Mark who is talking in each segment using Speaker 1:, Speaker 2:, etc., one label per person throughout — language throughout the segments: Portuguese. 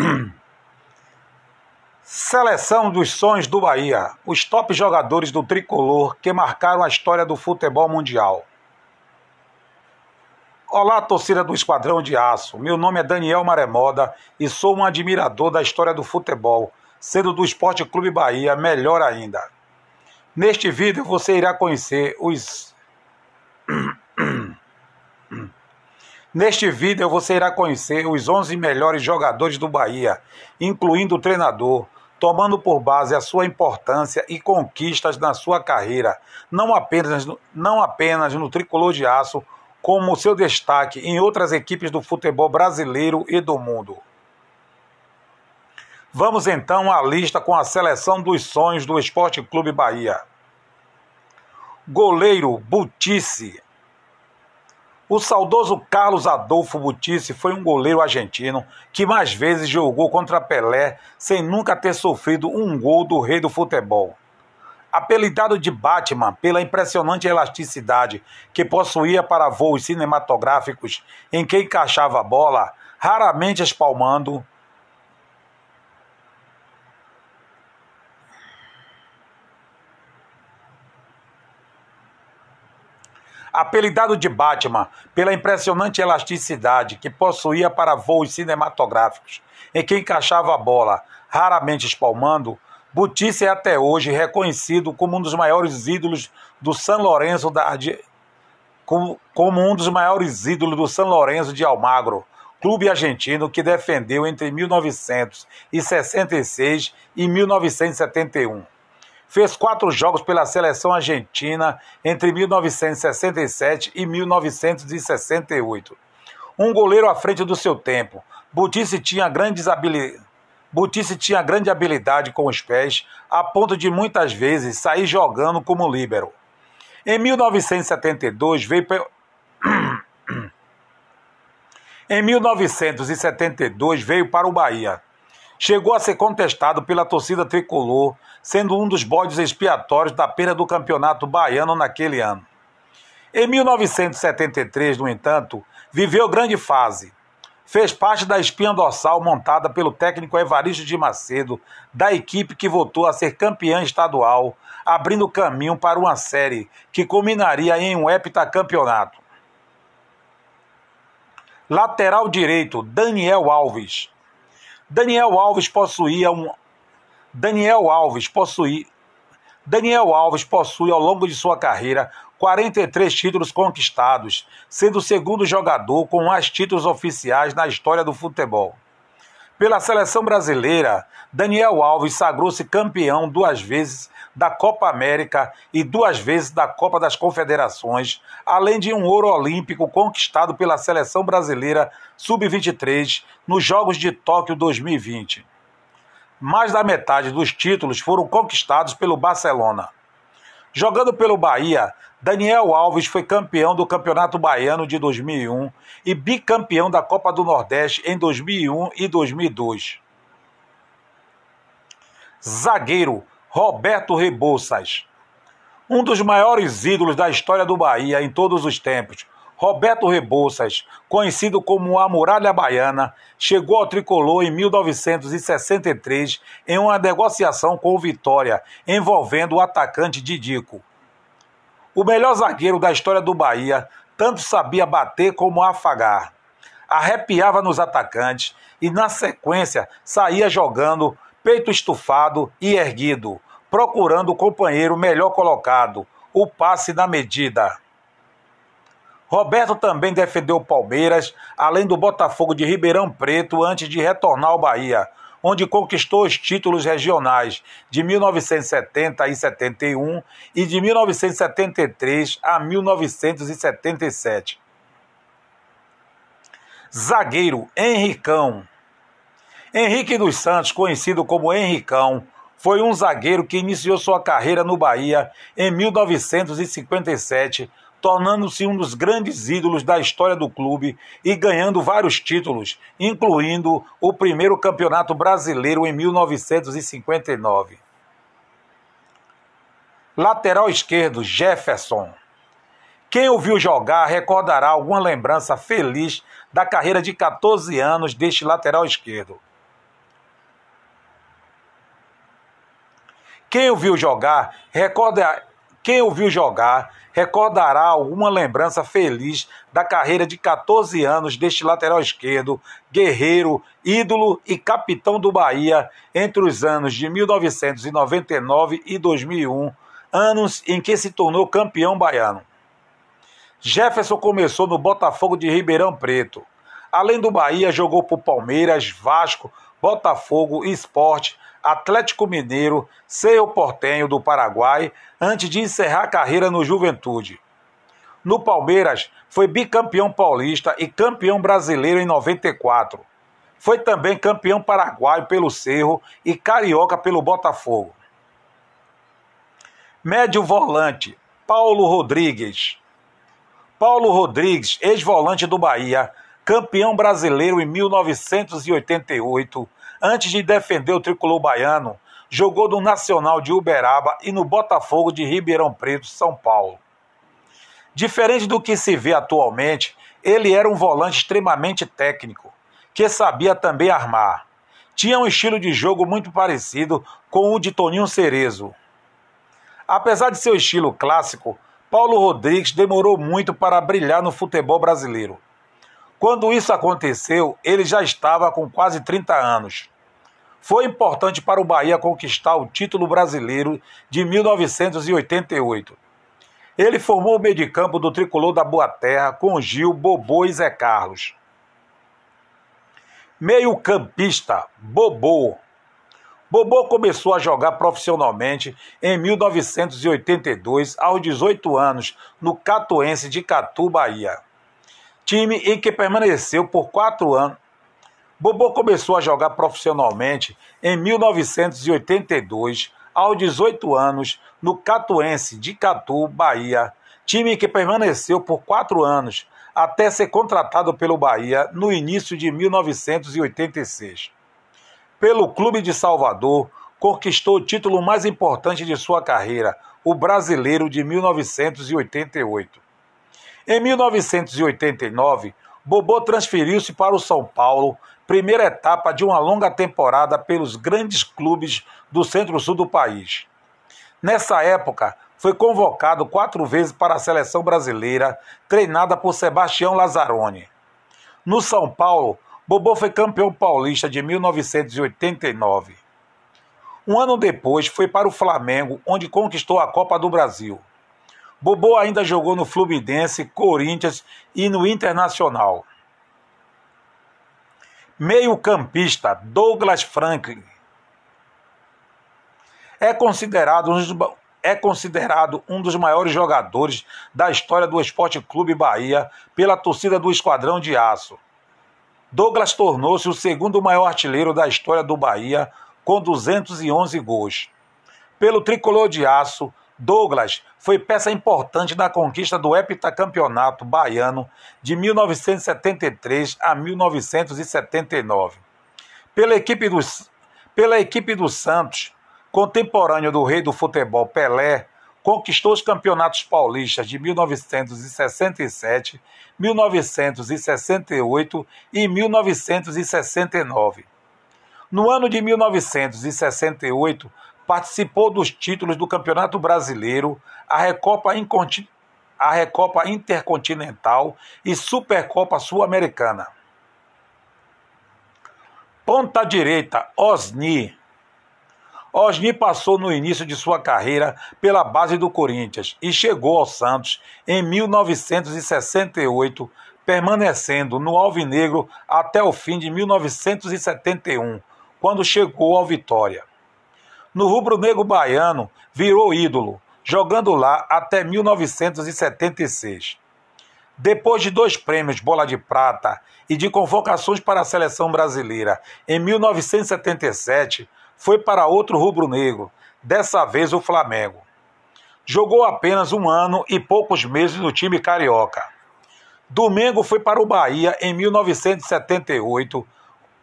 Speaker 1: Seleção dos sonhos do Bahia. Os top jogadores do tricolor que marcaram a história do futebol mundial. Olá, torcida do Esquadrão de Aço. Meu nome é Daniel Maremoda e sou um admirador da história do futebol, sendo do Esporte Clube Bahia melhor ainda. Neste vídeo você irá conhecer os Neste vídeo você irá conhecer os 11 melhores jogadores do Bahia, incluindo o treinador, tomando por base a sua importância e conquistas na sua carreira, não apenas, não apenas no tricolor de aço, como seu destaque em outras equipes do futebol brasileiro e do mundo. Vamos então à lista com a seleção dos sonhos do Esporte Clube Bahia. Goleiro Butice, o saudoso Carlos Adolfo Butice foi um goleiro argentino que mais vezes jogou contra Pelé sem nunca ter sofrido um gol do rei do futebol. Apelidado de Batman pela impressionante elasticidade que possuía para voos cinematográficos em que encaixava a bola, raramente espalmando, Apelidado de Batman pela impressionante elasticidade que possuía para voos cinematográficos, em que encaixava a bola, raramente espalmando, Butice é até hoje reconhecido como um dos maiores ídolos do São Lourenço da, de, como, como um dos maiores ídolos do São Lourenço de Almagro, clube argentino que defendeu entre 1966 e 1971 fez quatro jogos pela seleção argentina entre 1967 e 1968. Um goleiro à frente do seu tempo, Butice tinha grandes habilidades. Butice tinha grande habilidade com os pés, a ponto de muitas vezes sair jogando como líbero. Em 1972 veio Em 1972 veio para o Bahia chegou a ser contestado pela torcida tricolor, sendo um dos bodes expiatórios da pena do campeonato baiano naquele ano. Em 1973, no entanto, viveu grande fase. Fez parte da espinha dorsal montada pelo técnico Evaristo de Macedo, da equipe que voltou a ser campeã estadual, abrindo caminho para uma série que culminaria em um heptacampeonato. Lateral direito, Daniel Alves. Daniel Alves possuía um Daniel Alves possui Daniel Alves possui ao longo de sua carreira 43 títulos conquistados, sendo o segundo jogador com mais títulos oficiais na história do futebol. Pela seleção brasileira, Daniel Alves sagrou-se campeão duas vezes da Copa América e duas vezes da Copa das Confederações, além de um ouro olímpico conquistado pela seleção brasileira sub-23 nos Jogos de Tóquio 2020. Mais da metade dos títulos foram conquistados pelo Barcelona. Jogando pelo Bahia, Daniel Alves foi campeão do Campeonato Baiano de 2001 e bicampeão da Copa do Nordeste em 2001 e 2002. Zagueiro Roberto Rebouças. Um dos maiores ídolos da história do Bahia em todos os tempos, Roberto Rebouças, conhecido como a Muralha Baiana, chegou ao tricolor em 1963 em uma negociação com o Vitória, envolvendo o atacante Didico. O melhor zagueiro da história do Bahia tanto sabia bater como afagar. Arrepiava nos atacantes e, na sequência, saía jogando peito estufado e erguido, procurando o companheiro melhor colocado, o passe na medida. Roberto também defendeu o Palmeiras, além do Botafogo de Ribeirão Preto, antes de retornar ao Bahia, onde conquistou os títulos regionais de 1970 e 71 e de 1973 a 1977. Zagueiro Henricão. Henrique dos Santos, conhecido como Henricão, foi um zagueiro que iniciou sua carreira no Bahia em 1957 tornando-se um dos grandes ídolos da história do clube e ganhando vários títulos, incluindo o primeiro campeonato brasileiro em 1959. Lateral esquerdo, Jefferson. Quem ouviu jogar recordará alguma lembrança feliz da carreira de 14 anos deste lateral esquerdo. Quem ouviu jogar recorda, quem ouviu jogar recordará alguma lembrança feliz da carreira de 14 anos deste lateral esquerdo, guerreiro, ídolo e capitão do Bahia entre os anos de 1999 e 2001, anos em que se tornou campeão baiano. Jefferson começou no Botafogo de Ribeirão Preto. Além do Bahia, jogou por Palmeiras, Vasco, Botafogo, Esporte, Atlético Mineiro, Cerro Portenho do Paraguai, antes de encerrar a carreira no Juventude. No Palmeiras, foi bicampeão paulista e campeão brasileiro em 94. Foi também campeão paraguaio pelo Cerro e carioca pelo Botafogo. Médio volante, Paulo Rodrigues. Paulo Rodrigues, ex-volante do Bahia, campeão brasileiro em 1988, antes de defender o tricolor baiano, jogou no Nacional de Uberaba e no Botafogo de Ribeirão Preto, São Paulo. Diferente do que se vê atualmente, ele era um volante extremamente técnico, que sabia também armar. Tinha um estilo de jogo muito parecido com o de Toninho Cerezo. Apesar de seu estilo clássico, Paulo Rodrigues demorou muito para brilhar no futebol brasileiro. Quando isso aconteceu, ele já estava com quase 30 anos. Foi importante para o Bahia conquistar o título brasileiro de 1988. Ele formou o meio de campo do tricolor da Boa Terra com Gil, Bobô e Zé Carlos. Meio-campista, Bobô. Bobô começou a jogar profissionalmente em 1982, aos 18 anos, no Catuense de Catu, Bahia time em que permaneceu por quatro anos. Bobô começou a jogar profissionalmente em 1982, aos 18 anos, no Catuense de Catu, Bahia, time que permaneceu por quatro anos, até ser contratado pelo Bahia no início de 1986. Pelo Clube de Salvador, conquistou o título mais importante de sua carreira, o Brasileiro de 1988. Em 1989, Bobô transferiu-se para o São Paulo, primeira etapa de uma longa temporada pelos grandes clubes do centro-sul do país. Nessa época, foi convocado quatro vezes para a seleção brasileira, treinada por Sebastião Lazzaroni. No São Paulo, Bobô foi campeão paulista de 1989. Um ano depois, foi para o Flamengo, onde conquistou a Copa do Brasil. Bobô ainda jogou no Fluminense, Corinthians e no Internacional. Meio-campista Douglas Franklin é considerado, um é considerado um dos maiores jogadores da história do Esporte Clube Bahia pela torcida do Esquadrão de Aço. Douglas tornou-se o segundo maior artilheiro da história do Bahia, com 211 gols. Pelo tricolor de aço, Douglas foi peça importante na conquista do heptacampeonato baiano de 1973 a 1979. Pela equipe, dos, pela equipe do Santos, contemporâneo do rei do futebol Pelé, conquistou os campeonatos paulistas de 1967, 1968 e 1969. No ano de 1968, participou dos títulos do Campeonato Brasileiro, a Recopa, a Recopa Intercontinental e Supercopa Sul-Americana. Ponta direita, Osni. Osni passou no início de sua carreira pela base do Corinthians e chegou ao Santos em 1968, permanecendo no Alvinegro até o fim de 1971, quando chegou ao Vitória no rubro-negro baiano, virou ídolo, jogando lá até 1976. Depois de dois prêmios Bola de Prata e de convocações para a seleção brasileira em 1977, foi para outro rubro-negro, dessa vez o Flamengo. Jogou apenas um ano e poucos meses no time carioca. Domingo foi para o Bahia em 1978,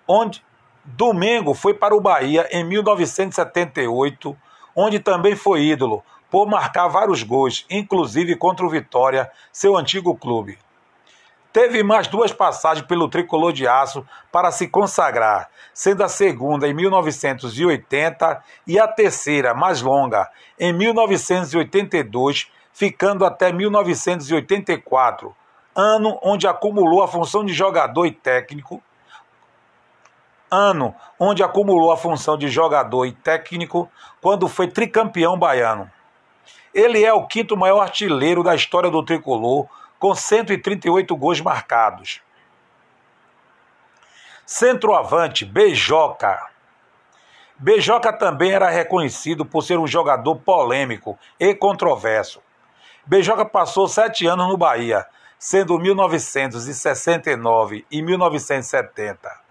Speaker 1: onde Domingo foi para o Bahia em 1978, onde também foi ídolo, por marcar vários gols, inclusive contra o Vitória, seu antigo clube. Teve mais duas passagens pelo tricolor de aço para se consagrar, sendo a segunda em 1980 e a terceira, mais longa, em 1982, ficando até 1984, ano onde acumulou a função de jogador e técnico. Ano onde acumulou a função de jogador e técnico quando foi tricampeão baiano. Ele é o quinto maior artilheiro da história do tricolor, com 138 gols marcados. Centroavante, Beijoca. Beijoca também era reconhecido por ser um jogador polêmico e controverso. Beijoca passou sete anos no Bahia, sendo 1969 e 1970.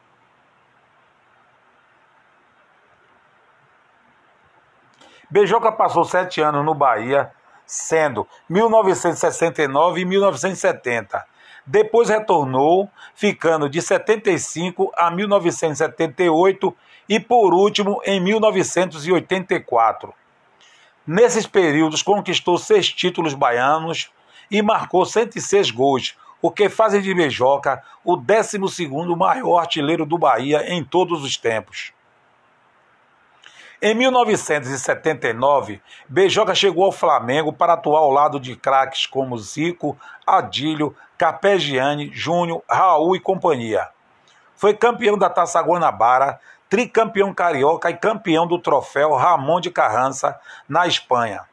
Speaker 1: Beijoca passou sete anos no Bahia, sendo 1969 e 1970. Depois retornou, ficando de 75 a 1978 e, por último, em 1984. Nesses períodos, conquistou seis títulos baianos e marcou 106 gols, o que faz de Beijoca o 12 maior artilheiro do Bahia em todos os tempos. Em 1979, Beijoca chegou ao Flamengo para atuar ao lado de craques como Zico, Adílio, Carpegiani, Júnior, Raul e companhia. Foi campeão da Taça Guanabara, tricampeão carioca e campeão do troféu Ramon de Carrança na Espanha.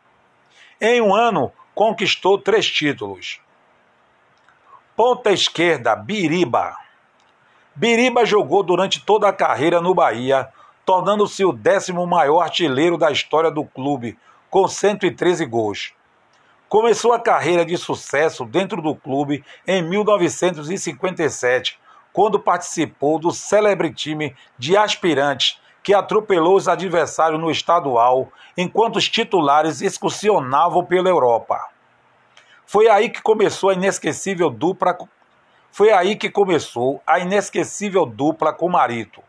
Speaker 1: Em um ano, conquistou três títulos. Ponta esquerda, Biriba. Biriba jogou durante toda a carreira no Bahia, tornando-se o décimo maior artilheiro da história do clube, com 113 gols. Começou a carreira de sucesso dentro do clube em 1957, quando participou do célebre time de aspirantes que atropelou os adversários no estadual, enquanto os titulares excursionavam pela Europa. Foi aí que começou a inesquecível dupla foi aí que começou a inesquecível dupla com Marito.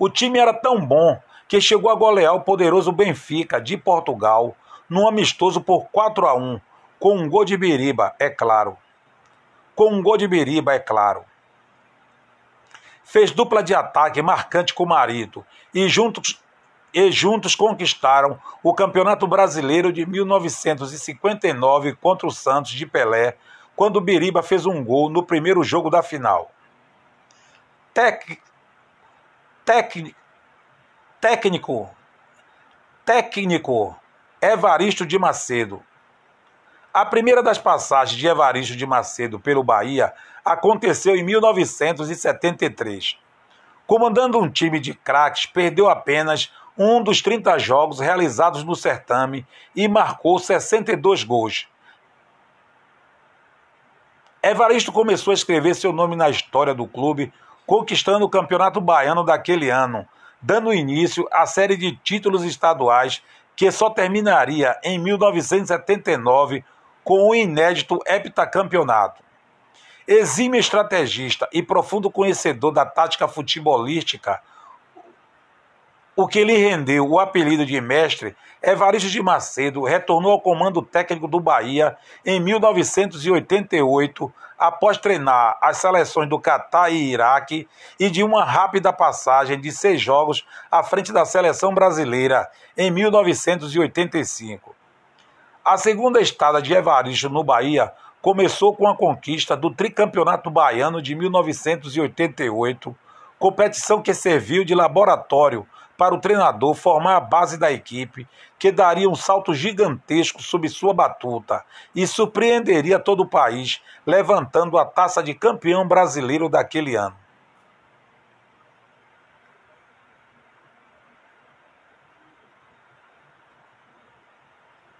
Speaker 1: O time era tão bom que chegou a golear o poderoso Benfica de Portugal num amistoso por 4 a 1, com um gol de Biriba, é claro. Com um gol de Biriba, é claro. Fez dupla de ataque marcante com o marido e juntos, e juntos conquistaram o Campeonato Brasileiro de 1959 contra o Santos de Pelé, quando o Biriba fez um gol no primeiro jogo da final. Técnico, técnico, técnico Evaristo de Macedo. A primeira das passagens de Evaristo de Macedo pelo Bahia aconteceu em 1973. Comandando um time de craques, perdeu apenas um dos 30 jogos realizados no certame e marcou 62 gols. Evaristo começou a escrever seu nome na história do clube conquistando o Campeonato Baiano daquele ano, dando início à série de títulos estaduais que só terminaria em 1979 com o inédito heptacampeonato. Exímio estrategista e profundo conhecedor da tática futebolística, o que lhe rendeu o apelido de mestre, Evaristo de Macedo retornou ao comando técnico do Bahia em 1988, após treinar as seleções do Catar e Iraque e de uma rápida passagem de seis jogos à frente da seleção brasileira em 1985. A segunda estada de Evaristo no Bahia começou com a conquista do tricampeonato baiano de 1988, competição que serviu de laboratório para o treinador formar a base da equipe, que daria um salto gigantesco sob sua batuta e surpreenderia todo o país, levantando a taça de campeão brasileiro daquele ano.